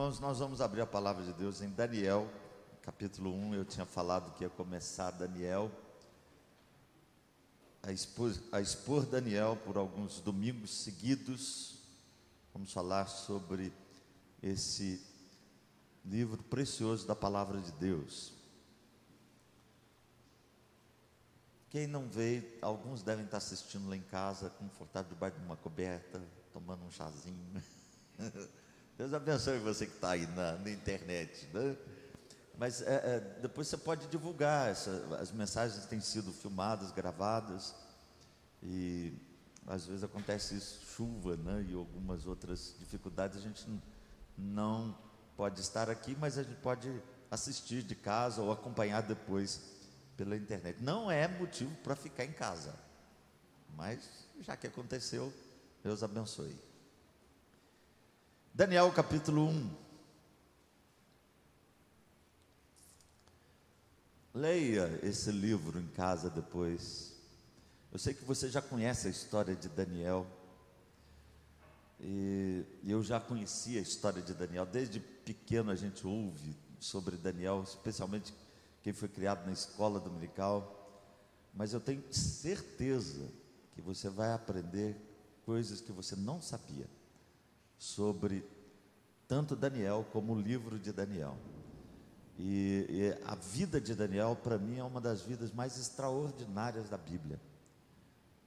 Irmãos, nós vamos abrir a palavra de Deus em Daniel, capítulo 1. Eu tinha falado que ia começar Daniel, a expor, a expor Daniel por alguns domingos seguidos. Vamos falar sobre esse livro precioso da palavra de Deus. Quem não veio, alguns devem estar assistindo lá em casa, confortável debaixo de uma coberta, tomando um chazinho. Deus abençoe você que está aí na, na, internet. Né? Mas é, é, depois você pode divulgar. Essa, as mensagens têm sido filmadas, gravadas. E às vezes acontece isso, chuva né? e algumas outras dificuldades. A gente não pode estar aqui, mas a gente pode assistir de casa ou acompanhar depois pela internet. Não é motivo para ficar em casa. Mas já que aconteceu, Deus abençoe. Daniel capítulo 1. Leia esse livro em casa depois. Eu sei que você já conhece a história de Daniel. E eu já conhecia a história de Daniel. Desde pequeno a gente ouve sobre Daniel, especialmente quem foi criado na escola dominical. Mas eu tenho certeza que você vai aprender coisas que você não sabia sobre tanto Daniel como o livro de Daniel. E, e a vida de Daniel, para mim, é uma das vidas mais extraordinárias da Bíblia.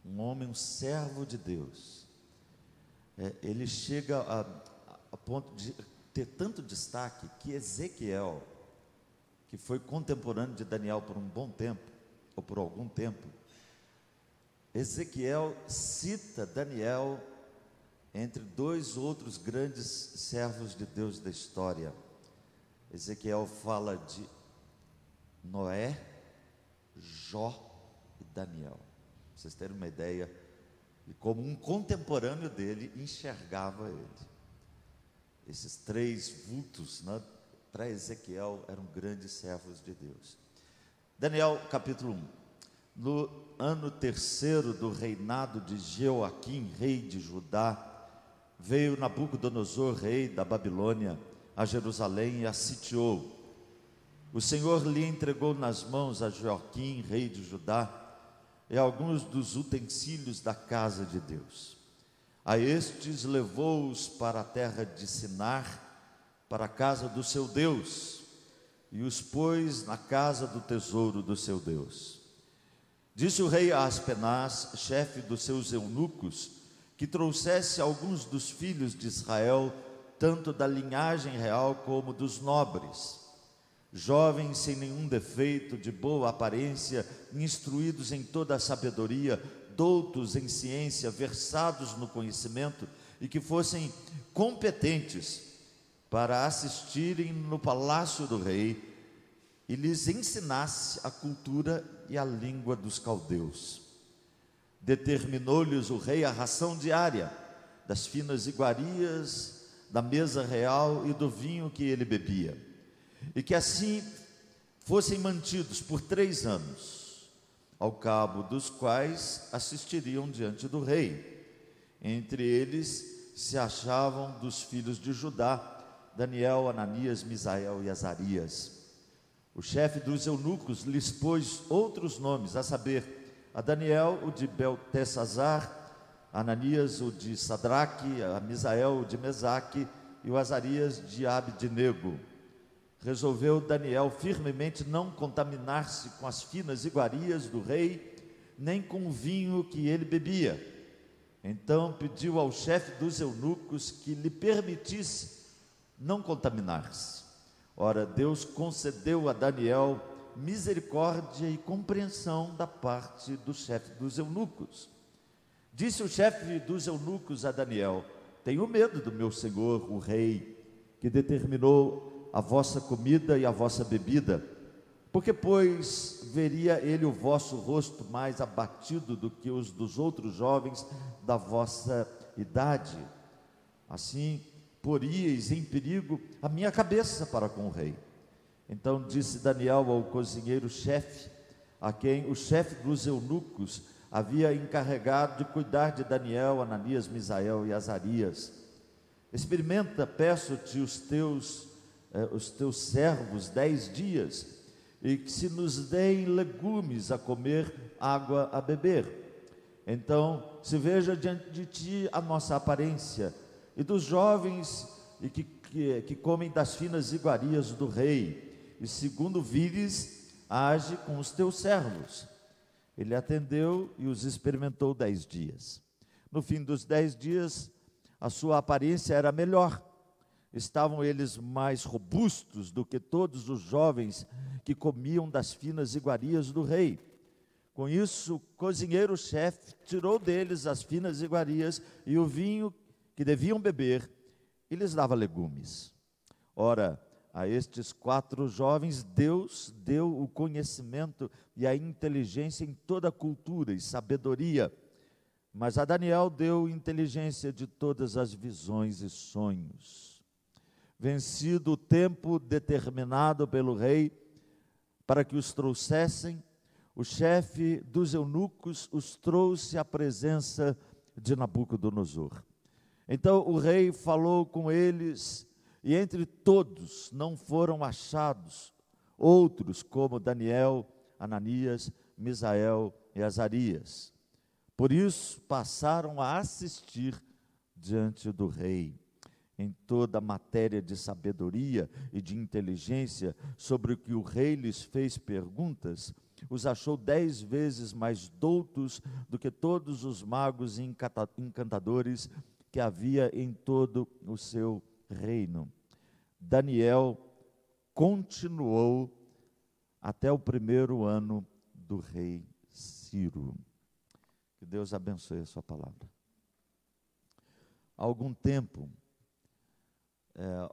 Um homem, um servo de Deus. É, ele chega a, a ponto de ter tanto destaque que Ezequiel, que foi contemporâneo de Daniel por um bom tempo, ou por algum tempo, Ezequiel cita Daniel entre dois outros grandes servos de Deus da história. Ezequiel fala de Noé, Jó e Daniel. Pra vocês terem uma ideia de como um contemporâneo dele enxergava ele. Esses três vultos, né, para Ezequiel, eram grandes servos de Deus. Daniel capítulo 1. No ano terceiro do reinado de Jeoaquim, rei de Judá, veio Nabucodonosor, rei da Babilônia, a Jerusalém e a sitiou. O Senhor lhe entregou nas mãos a Joaquim, rei de Judá, e alguns dos utensílios da casa de Deus. A estes levou-os para a terra de Sinar, para a casa do seu Deus, e os pôs na casa do tesouro do seu Deus. Disse o rei a Aspenaz, chefe dos seus eunucos, que trouxesse alguns dos filhos de Israel, tanto da linhagem real como dos nobres, jovens sem nenhum defeito, de boa aparência, instruídos em toda a sabedoria, doutos em ciência, versados no conhecimento e que fossem competentes para assistirem no palácio do rei e lhes ensinasse a cultura e a língua dos caldeus determinou-lhes o rei a ração diária das finas iguarias, da mesa real e do vinho que ele bebia, e que assim fossem mantidos por três anos, ao cabo dos quais assistiriam diante do rei. Entre eles se achavam dos filhos de Judá, Daniel, Ananias, Misael e Azarias. O chefe dos eunucos lhes pôs outros nomes, a saber, a Daniel o de Beltesazar, Ananias o de Sadraque, a Misael o de Mesaque e o Azarias de Abednego. Resolveu Daniel firmemente não contaminar-se com as finas iguarias do rei, nem com o vinho que ele bebia. Então pediu ao chefe dos eunucos que lhe permitisse não contaminar-se. Ora, Deus concedeu a Daniel misericórdia e compreensão da parte do chefe dos eunucos. Disse o chefe dos eunucos a Daniel: Tenho medo do meu senhor, o rei, que determinou a vossa comida e a vossa bebida, porque, pois, veria ele o vosso rosto mais abatido do que os dos outros jovens da vossa idade. Assim, poríeis em perigo a minha cabeça para com o rei. Então disse Daniel ao cozinheiro-chefe, a quem o chefe dos eunucos havia encarregado de cuidar de Daniel, Ananias, Misael e Azarias: Experimenta, peço-te, os teus, eh, os teus servos dez dias, e que se nos deem legumes a comer, água a beber. Então, se veja diante de ti a nossa aparência, e dos jovens e que, que, que comem das finas iguarias do rei, e segundo vires, age com os teus servos. Ele atendeu e os experimentou dez dias. No fim dos dez dias, a sua aparência era melhor. Estavam eles mais robustos do que todos os jovens que comiam das finas iguarias do rei. Com isso, o cozinheiro-chefe tirou deles as finas iguarias e o vinho que deviam beber e lhes dava legumes. Ora, a estes quatro jovens, Deus deu o conhecimento e a inteligência em toda a cultura e sabedoria mas a Daniel deu inteligência de todas as visões e sonhos. Vencido o tempo determinado pelo rei para que os trouxessem, o chefe dos eunucos os trouxe à presença de Nabucodonosor. Então o rei falou com eles, e entre todos não foram achados outros como Daniel, Ananias, Misael e Azarias. Por isso passaram a assistir diante do rei. Em toda a matéria de sabedoria e de inteligência sobre o que o rei lhes fez perguntas, os achou dez vezes mais doutos do que todos os magos e encantadores que havia em todo o seu reino. Daniel continuou até o primeiro ano do rei Ciro. Que Deus abençoe a sua palavra. Há algum tempo, é,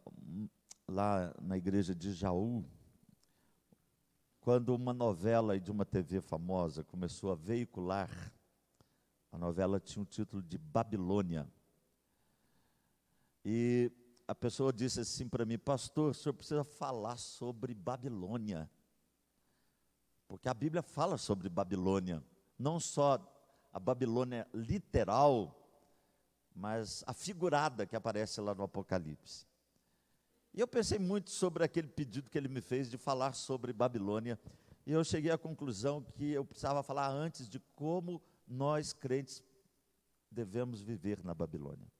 lá na igreja de Jaú, quando uma novela de uma TV famosa começou a veicular, a novela tinha o título de Babilônia. E a pessoa disse assim para mim, pastor, o senhor precisa falar sobre Babilônia. Porque a Bíblia fala sobre Babilônia, não só a Babilônia literal, mas a figurada que aparece lá no Apocalipse. E eu pensei muito sobre aquele pedido que ele me fez de falar sobre Babilônia, e eu cheguei à conclusão que eu precisava falar antes de como nós crentes devemos viver na Babilônia.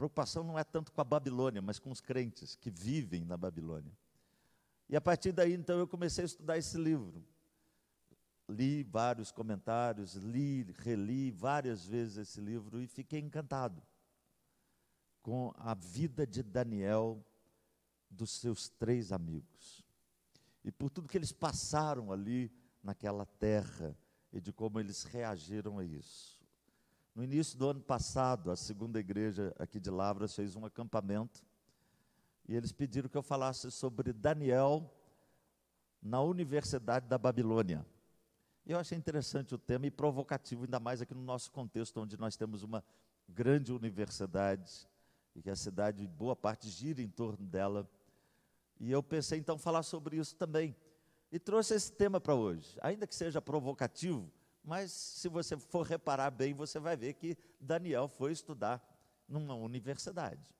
Preocupação não é tanto com a Babilônia, mas com os crentes que vivem na Babilônia. E a partir daí, então, eu comecei a estudar esse livro li vários comentários, li, reli várias vezes esse livro e fiquei encantado com a vida de Daniel, dos seus três amigos. E por tudo que eles passaram ali naquela terra e de como eles reagiram a isso. No início do ano passado, a segunda igreja aqui de Lavras fez um acampamento e eles pediram que eu falasse sobre Daniel na Universidade da Babilônia. Eu achei interessante o tema e provocativo, ainda mais aqui no nosso contexto, onde nós temos uma grande universidade e que a cidade, boa parte, gira em torno dela. E eu pensei então falar sobre isso também. E trouxe esse tema para hoje, ainda que seja provocativo, mas se você for reparar bem, você vai ver que Daniel foi estudar numa universidade.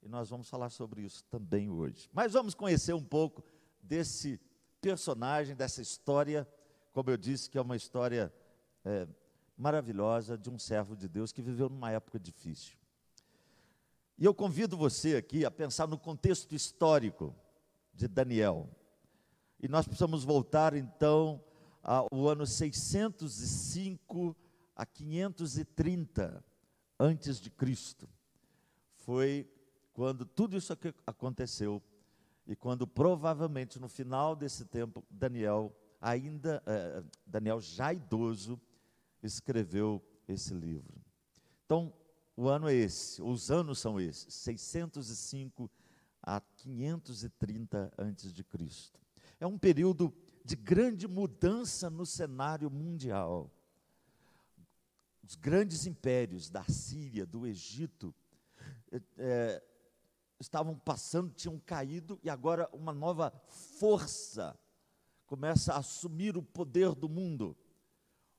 E nós vamos falar sobre isso também hoje. Mas vamos conhecer um pouco desse personagem, dessa história como eu disse, que é uma história é, maravilhosa de um servo de Deus que viveu numa época difícil. E eu convido você aqui a pensar no contexto histórico de Daniel. E nós precisamos voltar então ao ano 605 a 530 antes de Cristo. Foi quando tudo isso aconteceu e quando provavelmente no final desse tempo Daniel ainda eh, Daniel já idoso, escreveu esse livro. Então, o ano é esse, os anos são esses, 605 a 530 antes de Cristo. É um período de grande mudança no cenário mundial. Os grandes impérios da Síria, do Egito, é, estavam passando, tinham caído, e agora uma nova força começa a assumir o poder do mundo.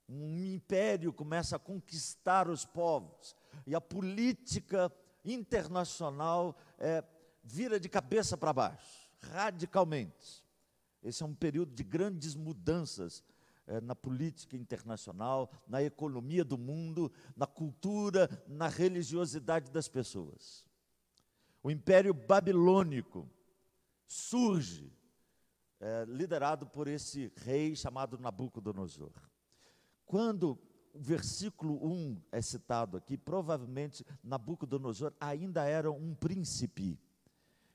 Um império começa a conquistar os povos. E a política internacional é, vira de cabeça para baixo, radicalmente. Esse é um período de grandes mudanças é, na política internacional, na economia do mundo, na cultura, na religiosidade das pessoas. O Império Babilônico surge, é, liderado por esse rei chamado Nabucodonosor. Quando o versículo 1 é citado aqui, provavelmente Nabucodonosor ainda era um príncipe.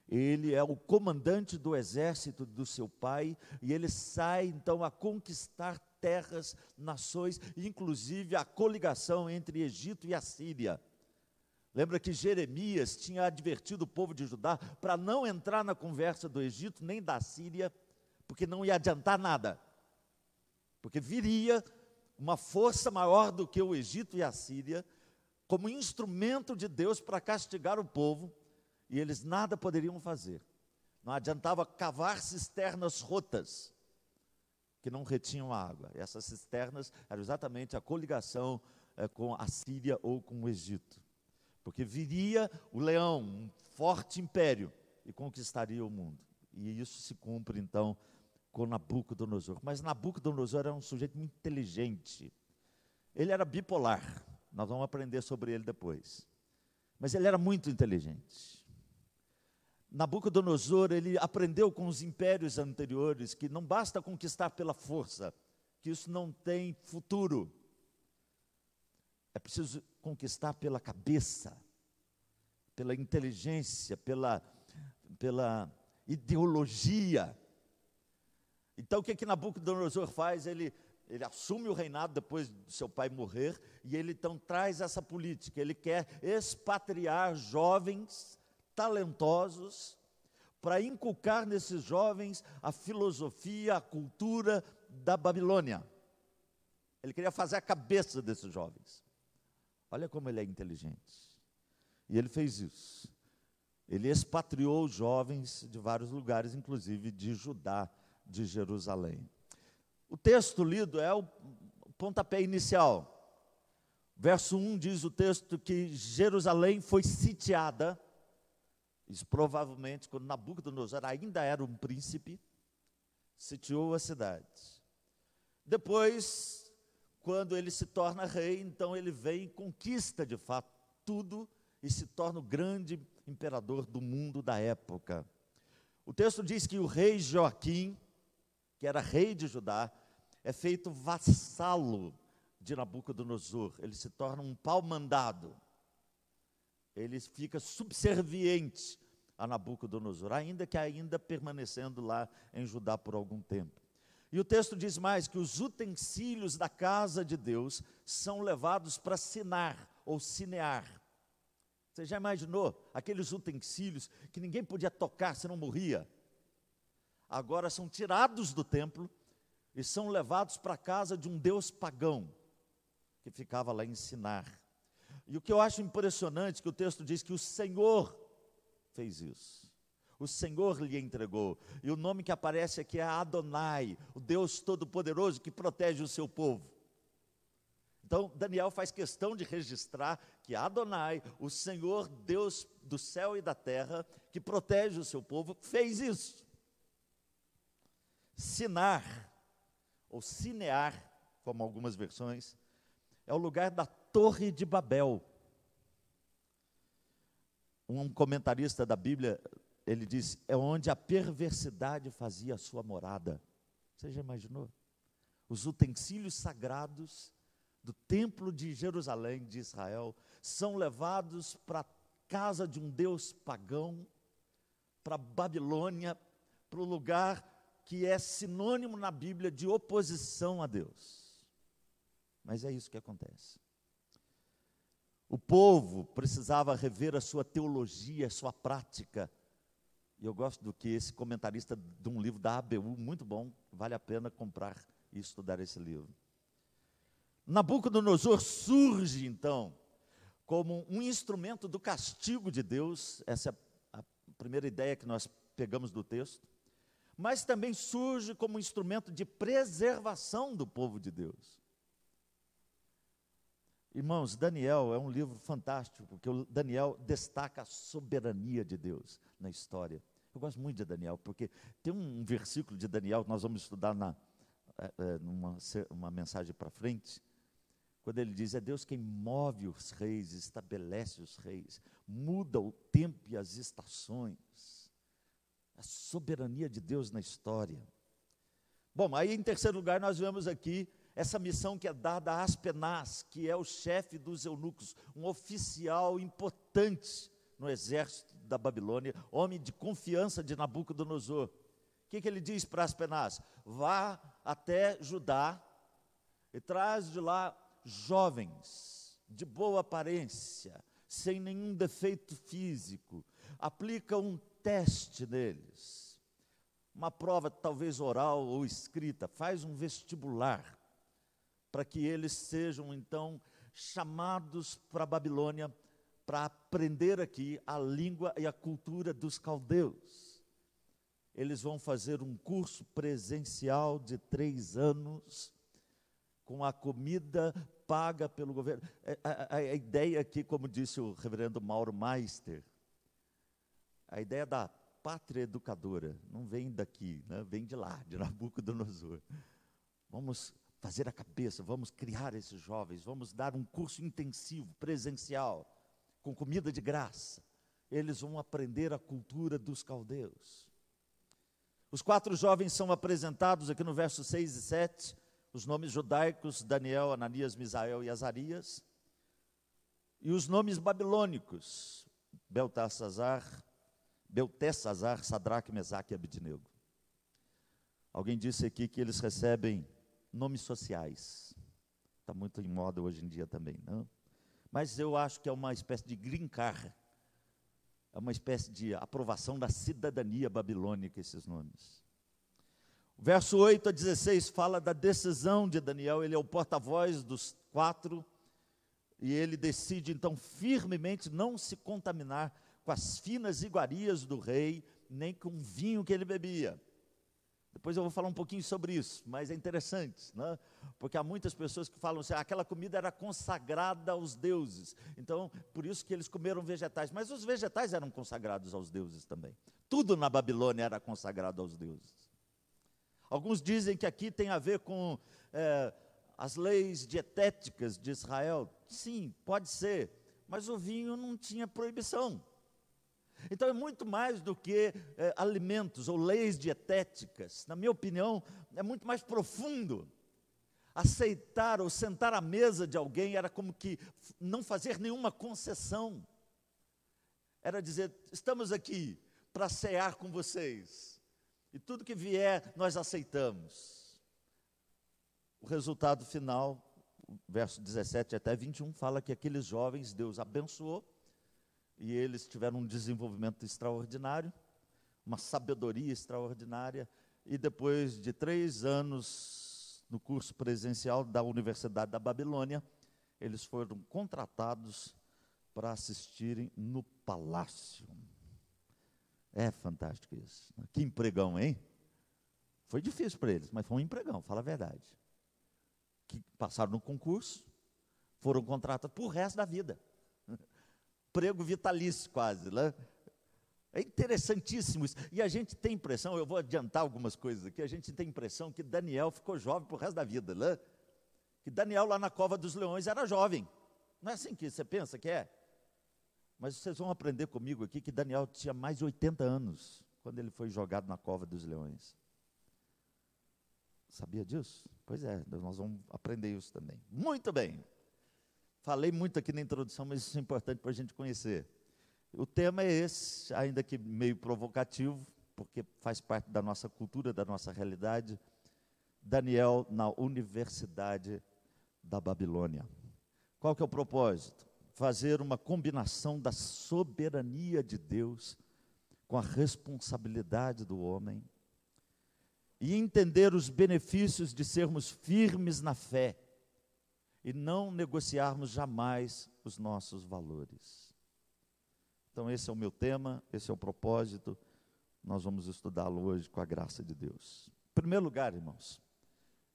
Ele é o comandante do exército do seu pai e ele sai então a conquistar terras, nações, inclusive a coligação entre Egito e Assíria. Lembra que Jeremias tinha advertido o povo de Judá para não entrar na conversa do Egito nem da Síria, porque não ia adiantar nada. Porque viria uma força maior do que o Egito e a Síria, como instrumento de Deus para castigar o povo, e eles nada poderiam fazer. Não adiantava cavar cisternas rotas, que não retinham água. E essas cisternas eram exatamente a coligação é, com a Síria ou com o Egito. Porque viria o leão, um forte império, e conquistaria o mundo. E isso se cumpre então com Nabucodonosor. Mas Nabucodonosor era um sujeito muito inteligente. Ele era bipolar. Nós vamos aprender sobre ele depois. Mas ele era muito inteligente. Nabucodonosor, ele aprendeu com os impérios anteriores que não basta conquistar pela força, que isso não tem futuro. É preciso conquistar pela cabeça, pela inteligência, pela, pela ideologia. Então o que que Nabucodonosor faz? Ele, ele assume o reinado depois de seu pai morrer e ele então traz essa política. Ele quer expatriar jovens talentosos para inculcar nesses jovens a filosofia, a cultura da Babilônia. Ele queria fazer a cabeça desses jovens. Olha como ele é inteligente. E ele fez isso. Ele expatriou os jovens de vários lugares, inclusive de Judá de Jerusalém. O texto lido é o pontapé inicial. Verso 1 diz o texto que Jerusalém foi sitiada, isso provavelmente quando Nabucodonosor ainda era um príncipe, sitiou a cidade. Depois, quando ele se torna rei, então ele vem e conquista de fato tudo e se torna o grande imperador do mundo da época. O texto diz que o rei Joaquim, que era rei de Judá, é feito vassalo de Nabucodonosor. Ele se torna um pau-mandado. Ele fica subserviente a Nabucodonosor, ainda que ainda permanecendo lá em Judá por algum tempo. E o texto diz mais que os utensílios da casa de Deus são levados para sinar ou cinear. Você já imaginou aqueles utensílios que ninguém podia tocar se não morria? agora são tirados do templo e são levados para a casa de um deus pagão que ficava lá em Sinar. E o que eu acho impressionante é que o texto diz que o Senhor fez isso. O Senhor lhe entregou. E o nome que aparece aqui é Adonai, o Deus Todo-Poderoso que protege o seu povo. Então, Daniel faz questão de registrar que Adonai, o Senhor Deus do céu e da terra, que protege o seu povo, fez isso. Sinar, ou Cinear, como algumas versões, é o lugar da Torre de Babel. Um comentarista da Bíblia, ele diz, é onde a perversidade fazia a sua morada. Você já imaginou? Os utensílios sagrados do templo de Jerusalém, de Israel, são levados para a casa de um deus pagão, para Babilônia, para o lugar que é sinônimo na Bíblia de oposição a Deus. Mas é isso que acontece. O povo precisava rever a sua teologia, a sua prática. E eu gosto do que esse comentarista de um livro da ABU, muito bom, vale a pena comprar e estudar esse livro. Nabucodonosor surge, então, como um instrumento do castigo de Deus, essa é a primeira ideia que nós pegamos do texto mas também surge como instrumento de preservação do povo de Deus. Irmãos, Daniel é um livro fantástico, porque o Daniel destaca a soberania de Deus na história. Eu gosto muito de Daniel, porque tem um versículo de Daniel que nós vamos estudar na, é, numa uma mensagem para frente, quando ele diz: É Deus quem move os reis, estabelece os reis, muda o tempo e as estações. A soberania de Deus na história. Bom, aí em terceiro lugar nós vemos aqui essa missão que é dada a Aspenaz, que é o chefe dos eunucos, um oficial importante no exército da Babilônia, homem de confiança de Nabucodonosor. O que, que ele diz para Aspenaz? Vá até Judá e traz de lá jovens, de boa aparência, sem nenhum defeito físico. Aplica um teste neles, uma prova talvez oral ou escrita, faz um vestibular para que eles sejam então chamados para a Babilônia para aprender aqui a língua e a cultura dos caldeus. Eles vão fazer um curso presencial de três anos, com a comida paga pelo governo. É, a, a, a ideia aqui, como disse o reverendo Mauro Meister, a ideia da pátria educadora não vem daqui, né? vem de lá, de Nabucodonosor. Vamos fazer a cabeça, vamos criar esses jovens, vamos dar um curso intensivo, presencial, com comida de graça. Eles vão aprender a cultura dos caldeus. Os quatro jovens são apresentados aqui no verso 6 e 7, os nomes judaicos, Daniel, Ananias, Misael e Azarias, e os nomes babilônicos, Beltesazar, Beltesazar, Sadraque, Mesaque e Abidnego. Alguém disse aqui que eles recebem nomes sociais. Está muito em moda hoje em dia também, não? Mas eu acho que é uma espécie de green card, é uma espécie de aprovação da cidadania babilônica, esses nomes. O verso 8 a 16 fala da decisão de Daniel, ele é o porta-voz dos quatro, e ele decide então firmemente não se contaminar com as finas iguarias do rei, nem com o vinho que ele bebia. Depois eu vou falar um pouquinho sobre isso, mas é interessante, né? porque há muitas pessoas que falam assim, ah, aquela comida era consagrada aos deuses, então por isso que eles comeram vegetais, mas os vegetais eram consagrados aos deuses também. Tudo na Babilônia era consagrado aos deuses. Alguns dizem que aqui tem a ver com é, as leis dietéticas de Israel. Sim, pode ser, mas o vinho não tinha proibição. Então é muito mais do que é, alimentos ou leis dietéticas. Na minha opinião, é muito mais profundo. Aceitar ou sentar à mesa de alguém era como que não fazer nenhuma concessão. Era dizer: estamos aqui para cear com vocês. E tudo que vier, nós aceitamos. O resultado final, verso 17 até 21, fala que aqueles jovens Deus abençoou e eles tiveram um desenvolvimento extraordinário, uma sabedoria extraordinária, e depois de três anos no curso presencial da Universidade da Babilônia, eles foram contratados para assistirem no palácio. É fantástico isso. Que empregão, hein? Foi difícil para eles, mas foi um empregão, fala a verdade. Que passaram no concurso, foram contratados por resto da vida emprego vitalício quase, né? É interessantíssimo isso. E a gente tem impressão, eu vou adiantar algumas coisas aqui, a gente tem impressão que Daniel ficou jovem para o resto da vida, né? Que Daniel lá na cova dos leões era jovem. Não é assim que você pensa que é? Mas vocês vão aprender comigo aqui que Daniel tinha mais de 80 anos quando ele foi jogado na cova dos leões. Sabia disso? Pois é, nós vamos aprender isso também. Muito bem. Falei muito aqui na introdução, mas isso é importante para a gente conhecer. O tema é esse, ainda que meio provocativo, porque faz parte da nossa cultura, da nossa realidade. Daniel na Universidade da Babilônia. Qual que é o propósito? Fazer uma combinação da soberania de Deus com a responsabilidade do homem e entender os benefícios de sermos firmes na fé e não negociarmos jamais os nossos valores. Então, esse é o meu tema, esse é o propósito. Nós vamos estudá-lo hoje com a graça de Deus. Em primeiro lugar, irmãos,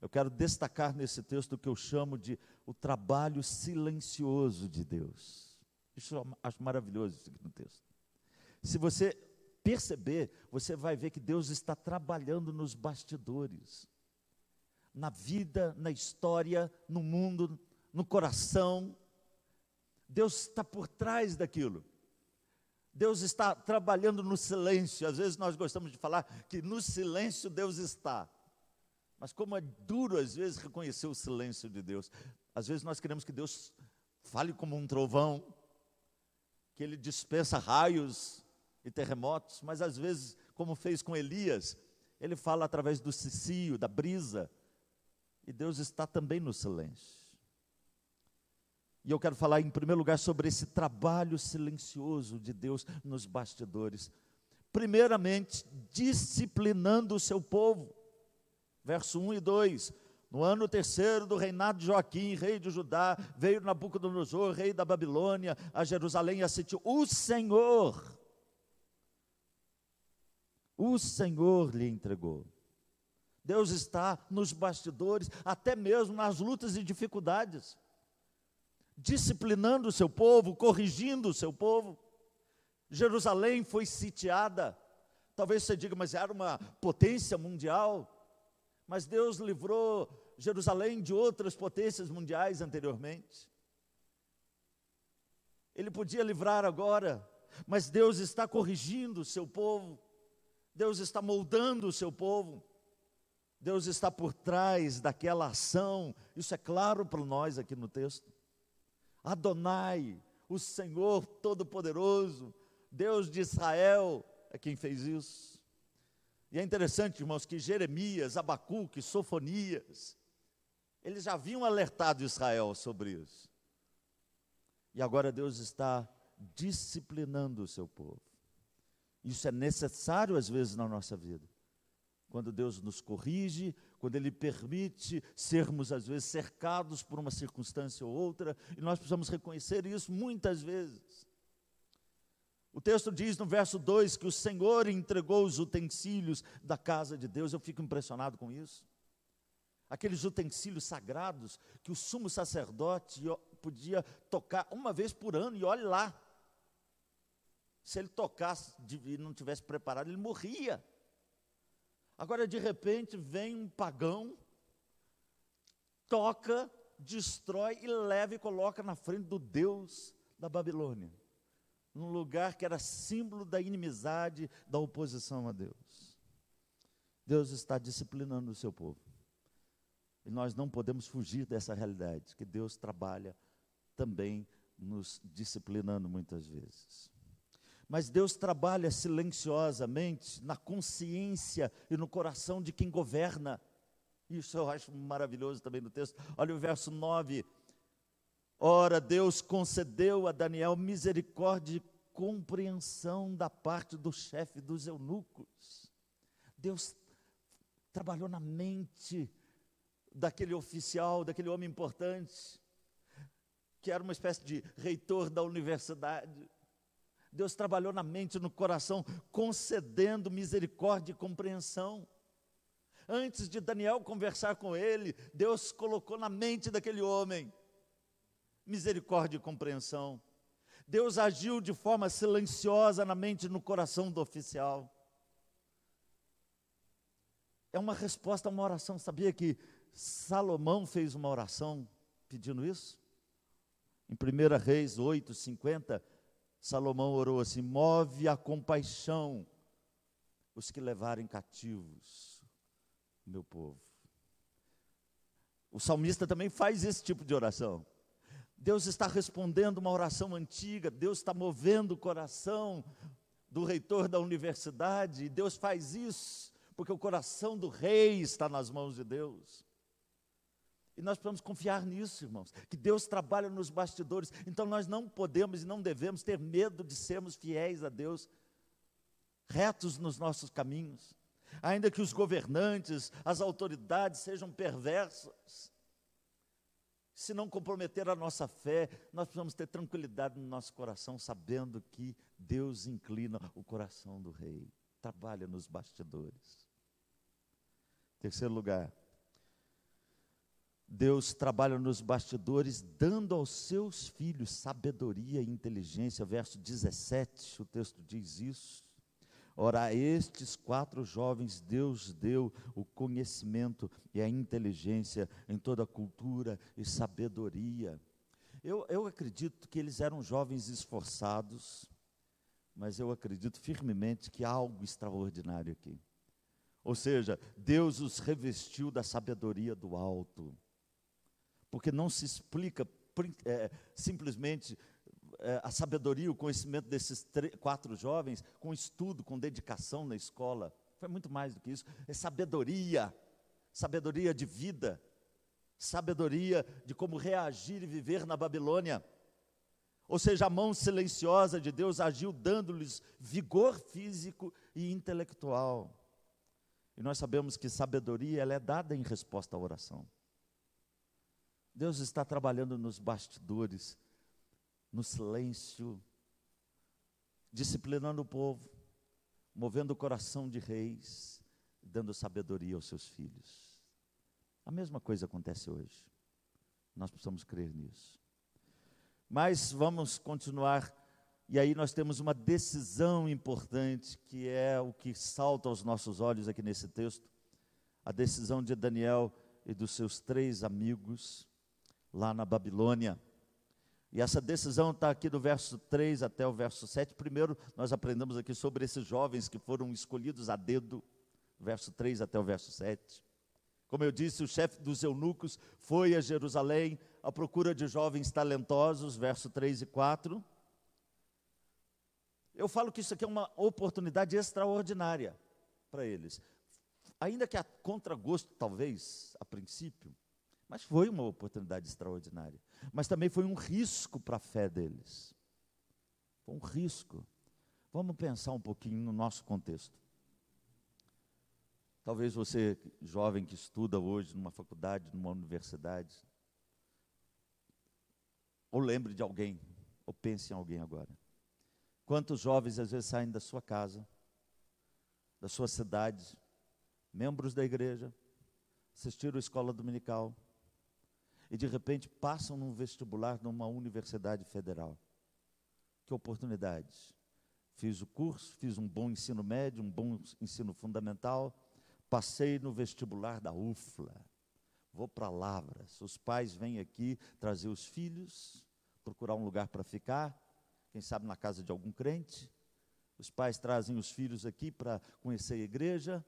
Eu quero destacar nesse texto o que eu chamo de o trabalho silencioso de Deus. Isso eu acho maravilhoso isso aqui no texto. Se você perceber, você vai ver que Deus está trabalhando nos bastidores, na vida, na história, no mundo, no coração. Deus está por trás daquilo. Deus está trabalhando no silêncio. Às vezes nós gostamos de falar que no silêncio Deus está. Mas como é duro às vezes reconhecer o silêncio de Deus. Às vezes nós queremos que Deus fale como um trovão, que ele dispensa raios e terremotos, mas às vezes, como fez com Elias, ele fala através do cicio, da brisa, e Deus está também no silêncio. E eu quero falar em primeiro lugar sobre esse trabalho silencioso de Deus nos bastidores. Primeiramente, disciplinando o seu povo verso 1 e 2. No ano terceiro do reinado de Joaquim, rei de Judá, veio Nabucodonosor, rei da Babilônia, a Jerusalém e assistiu o Senhor. O Senhor lhe entregou. Deus está nos bastidores, até mesmo nas lutas e dificuldades, disciplinando o seu povo, corrigindo o seu povo. Jerusalém foi sitiada. Talvez você diga, mas era uma potência mundial. Mas Deus livrou Jerusalém de outras potências mundiais anteriormente. Ele podia livrar agora, mas Deus está corrigindo o seu povo, Deus está moldando o seu povo, Deus está por trás daquela ação, isso é claro para nós aqui no texto. Adonai, o Senhor Todo-Poderoso, Deus de Israel, é quem fez isso. E é interessante, irmãos, que Jeremias, Abacuque, Sofonias, eles já haviam alertado Israel sobre isso. E agora Deus está disciplinando o seu povo. Isso é necessário às vezes na nossa vida. Quando Deus nos corrige, quando Ele permite sermos às vezes cercados por uma circunstância ou outra, e nós precisamos reconhecer isso muitas vezes. O texto diz no verso 2 que o Senhor entregou os utensílios da casa de Deus. Eu fico impressionado com isso. Aqueles utensílios sagrados que o sumo sacerdote podia tocar uma vez por ano, e olhe lá. Se ele tocasse e não tivesse preparado, ele morria. Agora, de repente, vem um pagão, toca, destrói e leva e coloca na frente do Deus da Babilônia num lugar que era símbolo da inimizade, da oposição a Deus. Deus está disciplinando o seu povo. E nós não podemos fugir dessa realidade, que Deus trabalha também nos disciplinando muitas vezes. Mas Deus trabalha silenciosamente na consciência e no coração de quem governa. Isso eu acho maravilhoso também no texto. Olha o verso 9 Ora, Deus concedeu a Daniel misericórdia e compreensão da parte do chefe dos eunucos. Deus trabalhou na mente daquele oficial, daquele homem importante, que era uma espécie de reitor da universidade. Deus trabalhou na mente, no coração, concedendo misericórdia e compreensão. Antes de Daniel conversar com ele, Deus colocou na mente daquele homem misericórdia e compreensão. Deus agiu de forma silenciosa na mente e no coração do oficial. É uma resposta a uma oração. Sabia que Salomão fez uma oração pedindo isso? Em 1 Reis 8, 50, Salomão orou assim: Move a compaixão os que levarem cativos meu povo. O salmista também faz esse tipo de oração. Deus está respondendo uma oração antiga, Deus está movendo o coração do reitor da universidade, e Deus faz isso, porque o coração do rei está nas mãos de Deus. E nós precisamos confiar nisso, irmãos, que Deus trabalha nos bastidores, então nós não podemos e não devemos ter medo de sermos fiéis a Deus, retos nos nossos caminhos, ainda que os governantes, as autoridades sejam perversas, se não comprometer a nossa fé, nós precisamos ter tranquilidade no nosso coração, sabendo que Deus inclina o coração do rei, trabalha nos bastidores. Terceiro lugar, Deus trabalha nos bastidores, dando aos seus filhos sabedoria e inteligência. Verso 17, o texto diz isso. Ora, a estes quatro jovens Deus deu o conhecimento e a inteligência em toda a cultura e sabedoria. Eu, eu acredito que eles eram jovens esforçados, mas eu acredito firmemente que há algo extraordinário aqui. Ou seja, Deus os revestiu da sabedoria do alto. Porque não se explica é, simplesmente é, a sabedoria, o conhecimento desses quatro jovens com estudo, com dedicação na escola. Foi muito mais do que isso. É sabedoria, sabedoria de vida, sabedoria de como reagir e viver na Babilônia. Ou seja, a mão silenciosa de Deus agiu dando-lhes vigor físico e intelectual. E nós sabemos que sabedoria ela é dada em resposta à oração. Deus está trabalhando nos bastidores, no silêncio, disciplinando o povo, movendo o coração de reis, dando sabedoria aos seus filhos. A mesma coisa acontece hoje. Nós precisamos crer nisso. Mas vamos continuar e aí nós temos uma decisão importante, que é o que salta aos nossos olhos aqui nesse texto, a decisão de Daniel e dos seus três amigos lá na Babilônia. E essa decisão está aqui do verso 3 até o verso 7. Primeiro, nós aprendemos aqui sobre esses jovens que foram escolhidos a dedo, verso 3 até o verso 7. Como eu disse, o chefe dos eunucos foi a Jerusalém à procura de jovens talentosos, verso 3 e 4. Eu falo que isso aqui é uma oportunidade extraordinária para eles. Ainda que a contragosto, talvez, a princípio, mas foi uma oportunidade extraordinária. Mas também foi um risco para a fé deles. Foi um risco. Vamos pensar um pouquinho no nosso contexto. Talvez você, jovem que estuda hoje numa faculdade, numa universidade, ou lembre de alguém, ou pense em alguém agora. Quantos jovens às vezes saem da sua casa, da sua cidade, membros da igreja, assistiram a escola dominical e de repente passam num vestibular numa universidade federal. Que oportunidade! Fiz o curso, fiz um bom ensino médio, um bom ensino fundamental, passei no vestibular da UFLA. Vou para Lavras. Os pais vêm aqui trazer os filhos, procurar um lugar para ficar quem sabe na casa de algum crente. Os pais trazem os filhos aqui para conhecer a igreja,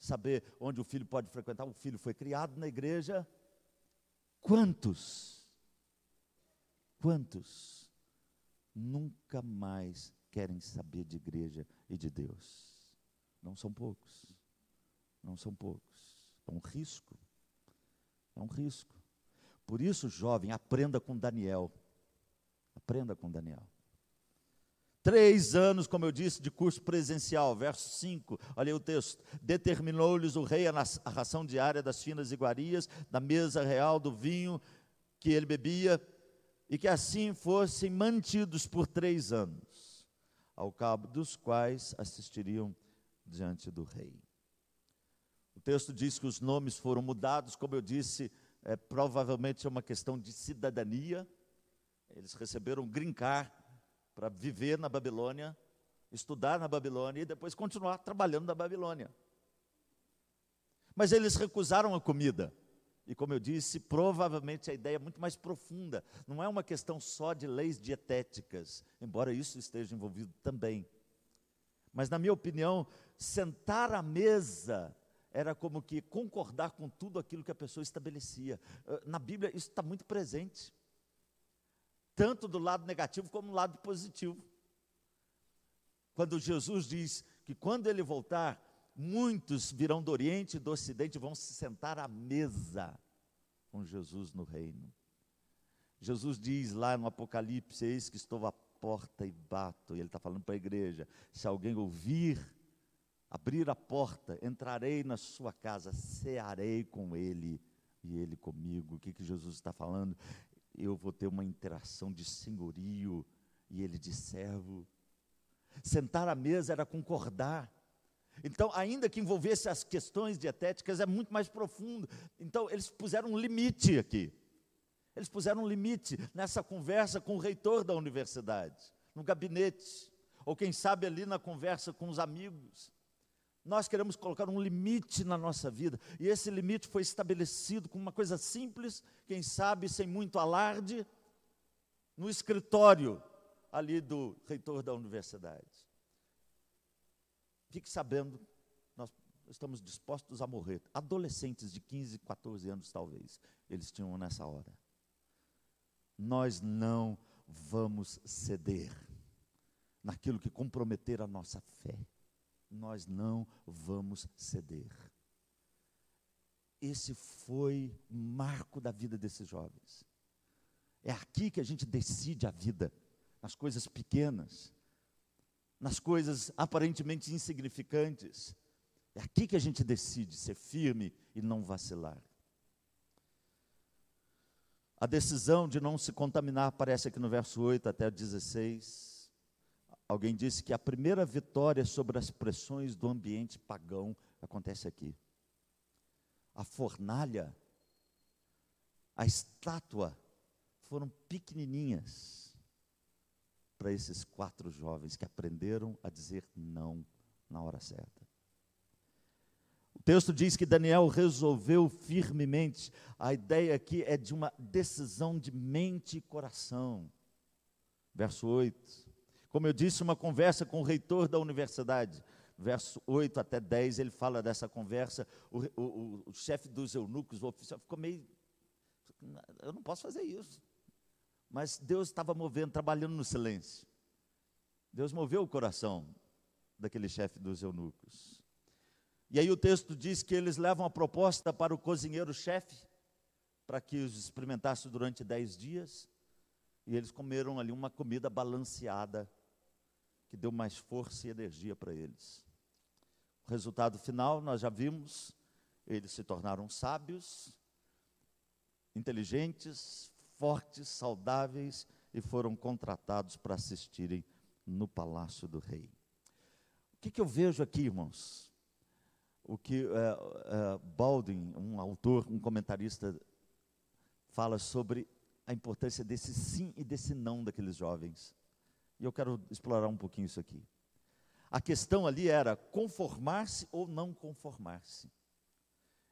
saber onde o filho pode frequentar. O filho foi criado na igreja. Quantos, quantos nunca mais querem saber de igreja e de Deus? Não são poucos, não são poucos. É um risco, é um risco. Por isso, jovem, aprenda com Daniel. Aprenda com Daniel. Três anos, como eu disse, de curso presencial, verso 5, olha aí o texto. Determinou-lhes o rei a, ração diária das finas iguarias, da mesa real, do vinho que ele bebia, e que assim fossem mantidos por três anos, ao cabo dos quais assistiriam diante do rei. O texto diz que os nomes foram mudados, como eu disse, é, provavelmente é uma questão de cidadania. Eles receberam green card para viver na Babilônia, estudar na Babilônia e depois continuar trabalhando na Babilônia. Mas eles recusaram a comida. E como eu disse, provavelmente a ideia é muito mais profunda. Não é uma questão só de leis dietéticas, embora isso esteja envolvido também. Mas, na minha opinião, sentar à mesa era como que concordar com tudo aquilo que a pessoa estabelecia. Ah, na Bíblia, isso está muito presente tanto do lado negativo como do lado positivo. Quando Jesus diz que quando ele voltar, muitos virão do Oriente e do Ocidente vão se sentar à mesa com Jesus no reino. Jesus diz lá no Apocalipse: Eis que estou à porta e bato. E ele está falando para a igreja: se alguém ouvir, abrir a porta, entrarei na sua casa, cearei com ele e ele comigo. O que, que Jesus está falando? Eu vou ter uma interação de senhorio e ele de servo. Sentar à mesa era concordar. Então, ainda que envolvesse as questões dietéticas, é muito mais profundo. Então, eles puseram um limite aqui. Eles puseram um limite nessa conversa com o reitor da universidade, no gabinete, ou quem sabe ali na conversa com os amigos. Nós queremos colocar um limite na nossa vida, e esse limite foi estabelecido com uma coisa simples, quem sabe sem muito alarde, no escritório ali do reitor da universidade. Fique sabendo, nós estamos dispostos a morrer. Adolescentes de 15, 14 anos, talvez, eles tinham nessa hora. Nós não vamos ceder naquilo que comprometer a nossa fé. Nós não vamos ceder. Esse foi o marco da vida desses jovens. É aqui que a gente decide a vida, nas coisas pequenas nas coisas aparentemente insignificantes. É aqui que a gente decide ser firme e não vacilar. A decisão de não se contaminar aparece aqui no verso 8 até 16. Alguém disse que a primeira vitória sobre as pressões do ambiente pagão acontece aqui. A fornalha, a estátua foram pequenininhas para esses quatro jovens que aprenderam a dizer não na hora certa. O texto diz que Daniel resolveu firmemente. A ideia aqui é de uma decisão de mente e coração. Verso 8. Como eu disse, uma conversa com o reitor da universidade. Verso 8 até 10, ele fala dessa conversa. O, o, o chefe dos eunucos, o oficial, ficou meio. Eu não posso fazer isso. Mas Deus estava movendo, trabalhando no silêncio. Deus moveu o coração daquele chefe dos eunucos. E aí o texto diz que eles levam a proposta para o cozinheiro-chefe, para que os experimentasse durante dez dias. E eles comeram ali uma comida balanceada, que deu mais força e energia para eles. O resultado final, nós já vimos, eles se tornaram sábios, inteligentes, fortes, saudáveis e foram contratados para assistirem no palácio do rei. O que, que eu vejo aqui, irmãos? O que é, é, Baldwin, um autor, um comentarista, fala sobre a importância desse sim e desse não daqueles jovens. E eu quero explorar um pouquinho isso aqui. A questão ali era conformar-se ou não conformar-se.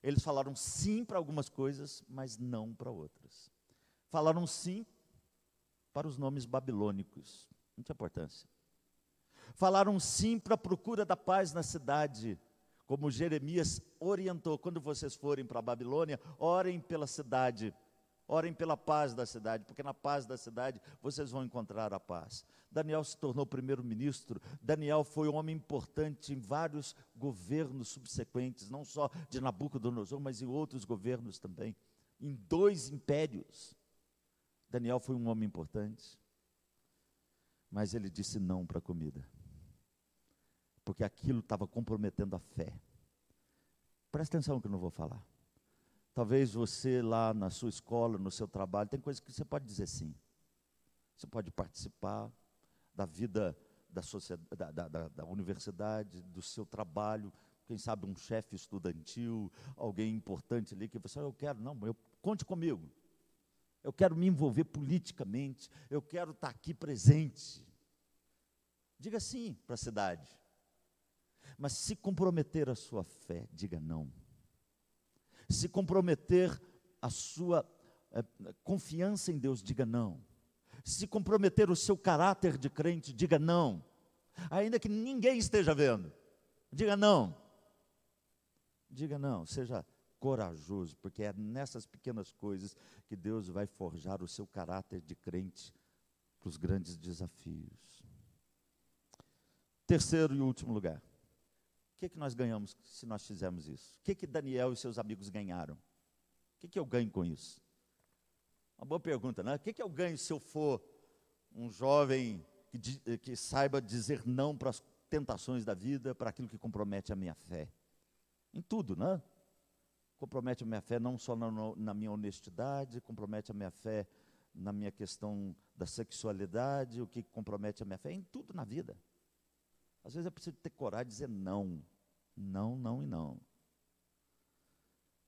Eles falaram sim para algumas coisas, mas não para outras. Falaram sim para os nomes babilônicos, não tinha importância. Falaram sim para a procura da paz na cidade, como Jeremias orientou: quando vocês forem para a Babilônia, orem pela cidade, orem pela paz da cidade, porque na paz da cidade vocês vão encontrar a paz. Daniel se tornou primeiro-ministro, Daniel foi um homem importante em vários governos subsequentes, não só de Nabucodonosor, mas em outros governos também, em dois impérios. Daniel foi um homem importante, mas ele disse não para a comida, porque aquilo estava comprometendo a fé. Presta atenção que eu não vou falar. Talvez você lá na sua escola, no seu trabalho, tem coisas que você pode dizer sim. Você pode participar da vida da, sociedade, da, da, da, da universidade, do seu trabalho, quem sabe um chefe estudantil, alguém importante ali que você, eu quero, não, eu, conte comigo eu quero me envolver politicamente, eu quero estar aqui presente. Diga sim para a cidade. Mas se comprometer a sua fé, diga não. Se comprometer a sua é, confiança em Deus, diga não. Se comprometer o seu caráter de crente, diga não. Ainda que ninguém esteja vendo, diga não. Diga não, seja corajoso, porque é nessas pequenas coisas que Deus vai forjar o seu caráter de crente para os grandes desafios. Terceiro e último lugar. Que, que nós ganhamos se nós fizermos isso? O que, que Daniel e seus amigos ganharam? O que, que eu ganho com isso? Uma boa pergunta, né? O que, que eu ganho se eu for um jovem que, que saiba dizer não para as tentações da vida, para aquilo que compromete a minha fé? Em tudo, né? compromete a minha fé não só na, na, minha honestidade, compromete a minha fé na minha questão da sexualidade, o que compromete a minha fé em tudo na vida. Às vezes é preciso ter coragem de dizer não Não, não e não.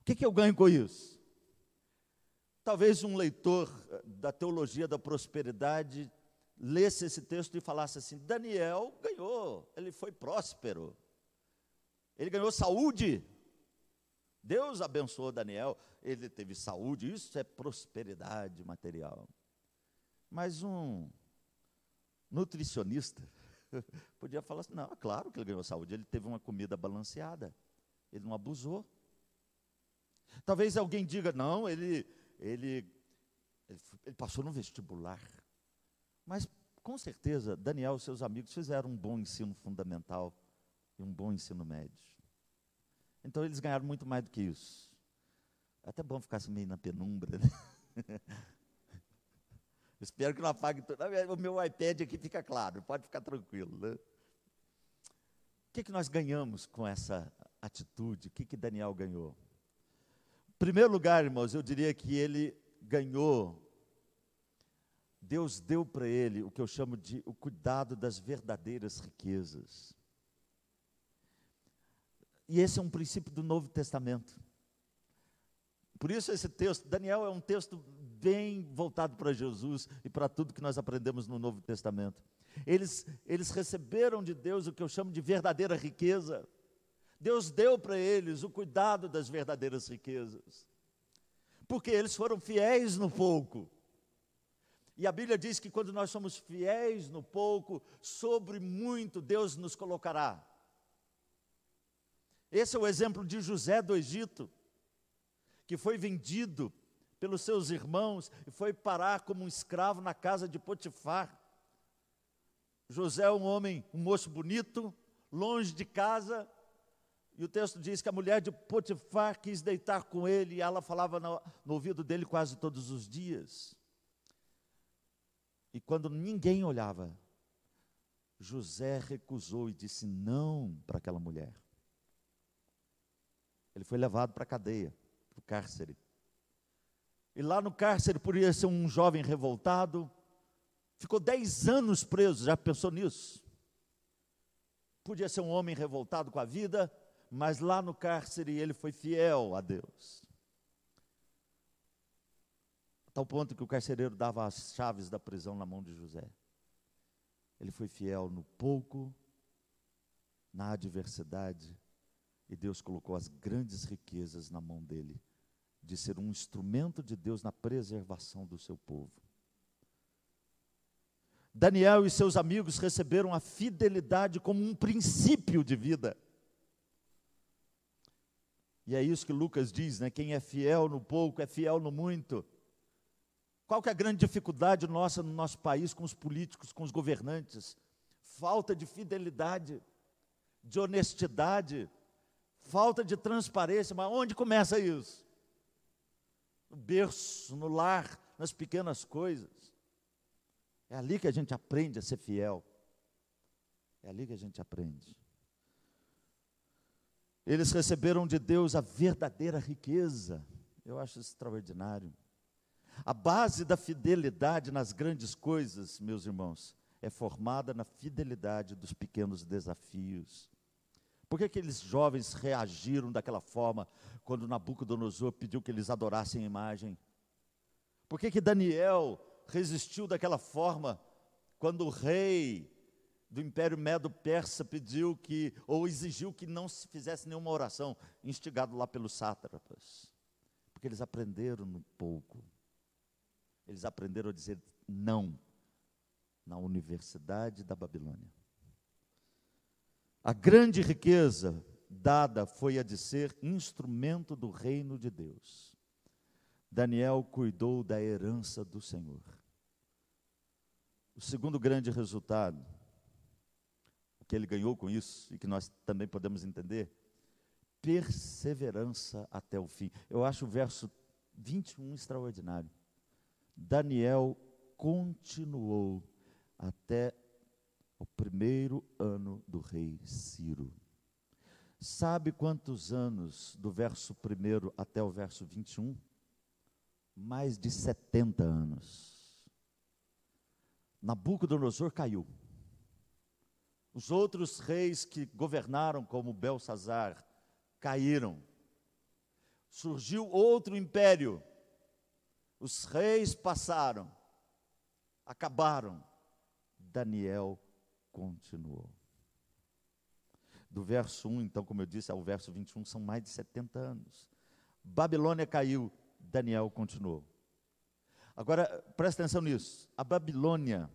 O que, que eu ganho com isso? Talvez um leitor eh, da teologia da prosperidade lesse esse texto e falasse assim: Daniel ganhou, ele foi próspero, ele ganhou saúde. Deus abençoou Daniel, ele teve saúde, isso é prosperidade material. Mas um nutricionista podia falar assim: não, é claro que ele ganhou saúde, ele teve uma comida balanceada, ele não abusou. Talvez alguém diga: não, ele, ele, ele, ele passou no vestibular. Mas, com certeza, Daniel e seus amigos fizeram um bom ensino fundamental e um bom ensino médio. Então, eles ganharam muito mais do que isso. É até bom ficar assim meio na penumbra, né? Espero que não apague tudo. O meu iPad aqui fica claro, pode ficar tranquilo. Né? O que, que nós ganhamos com essa atitude? O que, que Daniel ganhou? Em primeiro lugar, irmãos, eu diria que ele ganhou, Deus deu para ele o que eu chamo de o cuidado das verdadeiras riquezas. E esse é um princípio do Novo Testamento. Por isso esse texto, Daniel é um texto bem voltado para Jesus e para tudo que nós aprendemos no Novo Testamento. Eles, eles receberam de Deus o que eu chamo de verdadeira riqueza. Deus deu para eles o cuidado das verdadeiras riquezas. Porque eles foram fiéis no pouco. E a Bíblia diz que quando nós somos fiéis no pouco, sobre muito Deus nos colocará. Esse é o exemplo de José do Egito, que foi vendido pelos seus irmãos e foi parar como um escravo na casa de Potifar. José é um homem, um moço bonito, longe de casa, e o texto diz que a mulher de Potifar quis deitar com ele, e ela falava no, no ouvido dele quase todos os dias. E quando ninguém olhava, José recusou e disse não para aquela mulher. Ele foi levado para a cadeia, para o cárcere. E lá no cárcere podia ser um jovem revoltado. Ficou dez anos preso, já pensou nisso? Podia ser um homem revoltado com a vida, mas lá no cárcere ele foi fiel a Deus. A tal ponto que o carcereiro dava as chaves da prisão na mão de José. Ele foi fiel no pouco, na adversidade, e Deus colocou as grandes riquezas na mão dele de ser um instrumento de Deus na preservação do seu povo. Daniel e seus amigos receberam a fidelidade como um princípio de vida. E é isso que Lucas diz, né? Quem é fiel no pouco é fiel no muito. Qual que é a grande dificuldade nossa no nosso país com os políticos, com os governantes? Falta de fidelidade, de honestidade, falta de transparência. Mas onde começa isso? No berço, no lar, nas pequenas coisas. É ali que a gente aprende a ser fiel. É ali que a gente aprende. Eles receberam de Deus a verdadeira riqueza. Eu acho extraordinário. A base da fidelidade nas grandes coisas, meus irmãos, é formada na fidelidade dos pequenos desafios. Por que aqueles jovens reagiram daquela forma quando Nabucodonosor pediu que eles adorassem a imagem? Por que, que Daniel resistiu daquela forma quando o rei do Império Medo-Persa pediu que, ou exigiu que não se fizesse nenhuma oração, instigado lá pelos sátrapas? Porque eles aprenderam no pouco. Eles aprenderam a dizer não na Universidade da Babilônia. A grande riqueza dada foi a de ser instrumento do reino de Deus. Daniel cuidou da herança do Senhor. O segundo grande resultado, que ele ganhou com isso, e que nós também podemos entender, perseverança até o fim. Eu acho o verso 21 extraordinário. Daniel continuou até o primeiro ano do rei Ciro. Sabe quantos anos do verso 1 até o verso 21? Mais de 70 anos. Nabucodonosor caiu. Os outros reis que governaram, como Belsazar, caíram. Surgiu outro império. Os reis passaram, acabaram. Daniel continuou. Do verso 1, então, como eu disse, ao verso 21, são mais de 70 anos. Babilônia caiu, Daniel continuou. Agora, presta atenção nisso. A Babilônia,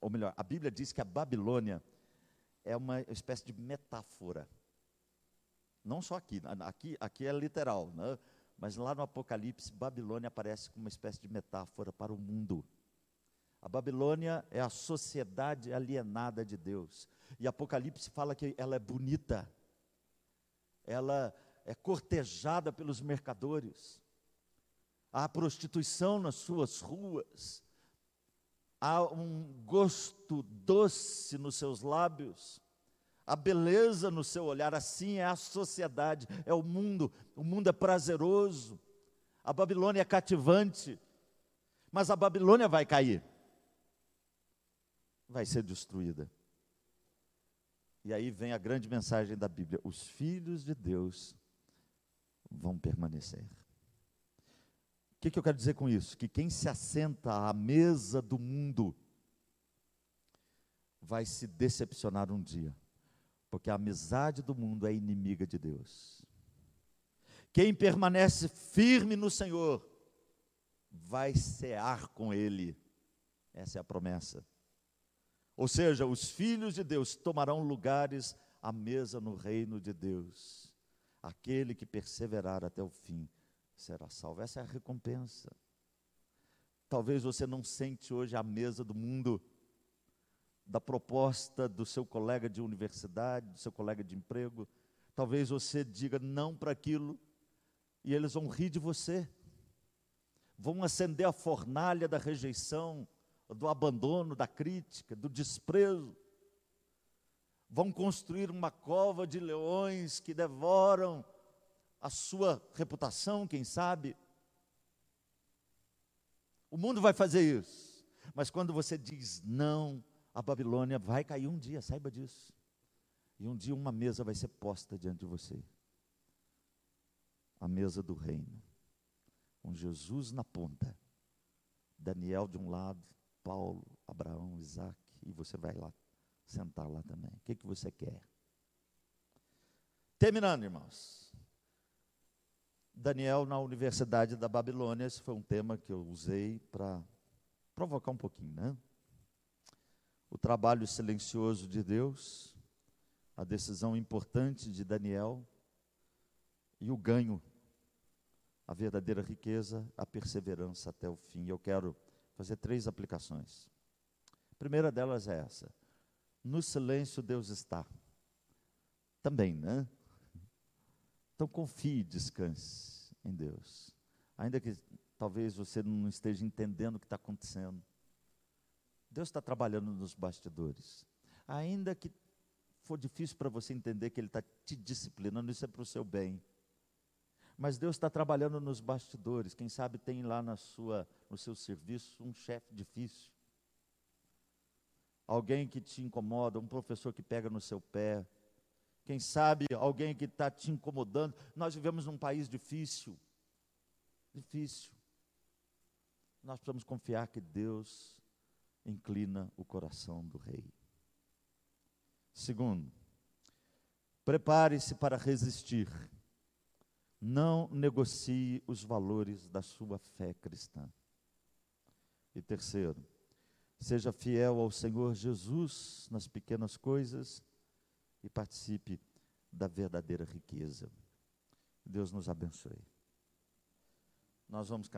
ou melhor, a Bíblia diz que a Babilônia é uma espécie de metáfora. Não só aqui, aqui, aqui é literal, né? mas lá no Apocalipse, Babilônia aparece como uma espécie de metáfora para o mundo. A Babilônia é a sociedade alienada de Deus. E Apocalipse fala que ela é bonita, ela é cortejada pelos mercadores, há prostituição nas suas ruas, há um gosto doce nos seus lábios, a beleza no seu olhar, assim é a sociedade, é o mundo, o mundo é prazeroso, a Babilônia é cativante, mas a Babilônia vai cair, vai ser destruída. E aí vem a grande mensagem da Bíblia: os filhos de Deus vão permanecer. O que, que eu quero dizer com isso? Que quem se assenta à mesa do mundo vai se decepcionar um dia, porque a amizade do mundo é inimiga de Deus. Quem permanece firme no Senhor vai cear com Ele, essa é a promessa. Ou seja, os filhos de Deus tomarão lugares à mesa no reino de Deus. Aquele que perseverar até o fim será salvo. Essa é a recompensa. Talvez você não sente hoje a mesa do mundo, da proposta do seu colega de universidade, do seu colega de emprego. Talvez você diga não para aquilo e eles vão rir de você. Vão acender a fornalha da rejeição, do abandono, da crítica, do desprezo. Vão construir uma cova de leões que devoram a sua reputação, quem sabe. O mundo vai fazer isso. Mas quando você diz não, a Babilônia vai cair um dia, saiba disso. E um dia uma mesa vai ser posta diante de você a mesa do reino, com Jesus na ponta, Daniel de um lado, Paulo, Abraão, Isaac, e você vai lá sentar lá também. O que, que você quer? Terminando, irmãos. Daniel na Universidade da Babilônia, esse foi um tema que eu usei para provocar um pouquinho, né? O trabalho silencioso de Deus, a decisão importante de Daniel e o ganho, a verdadeira riqueza, a perseverança até o fim. Eu quero fazer três aplicações. A primeira delas é essa: no silêncio Deus está. Também, né? Então confie, descanse em Deus. Ainda que talvez você não esteja entendendo o que está acontecendo. Deus está trabalhando nos bastidores. Ainda que for difícil para você entender que Ele está te disciplinando, isso é para o seu bem. Mas Deus está trabalhando nos bastidores. Quem sabe tem lá na sua, no seu serviço um chefe difícil. Alguém que te incomoda, um professor que pega no seu pé. Quem sabe alguém que está te incomodando. Nós vivemos num país difícil. Difícil. Nós precisamos confiar que Deus inclina o coração do rei. Segundo, prepare-se para resistir não negocie os valores da sua fé cristã. E terceiro, seja fiel ao Senhor Jesus nas pequenas coisas e participe da verdadeira riqueza. Deus nos abençoe. Nós vamos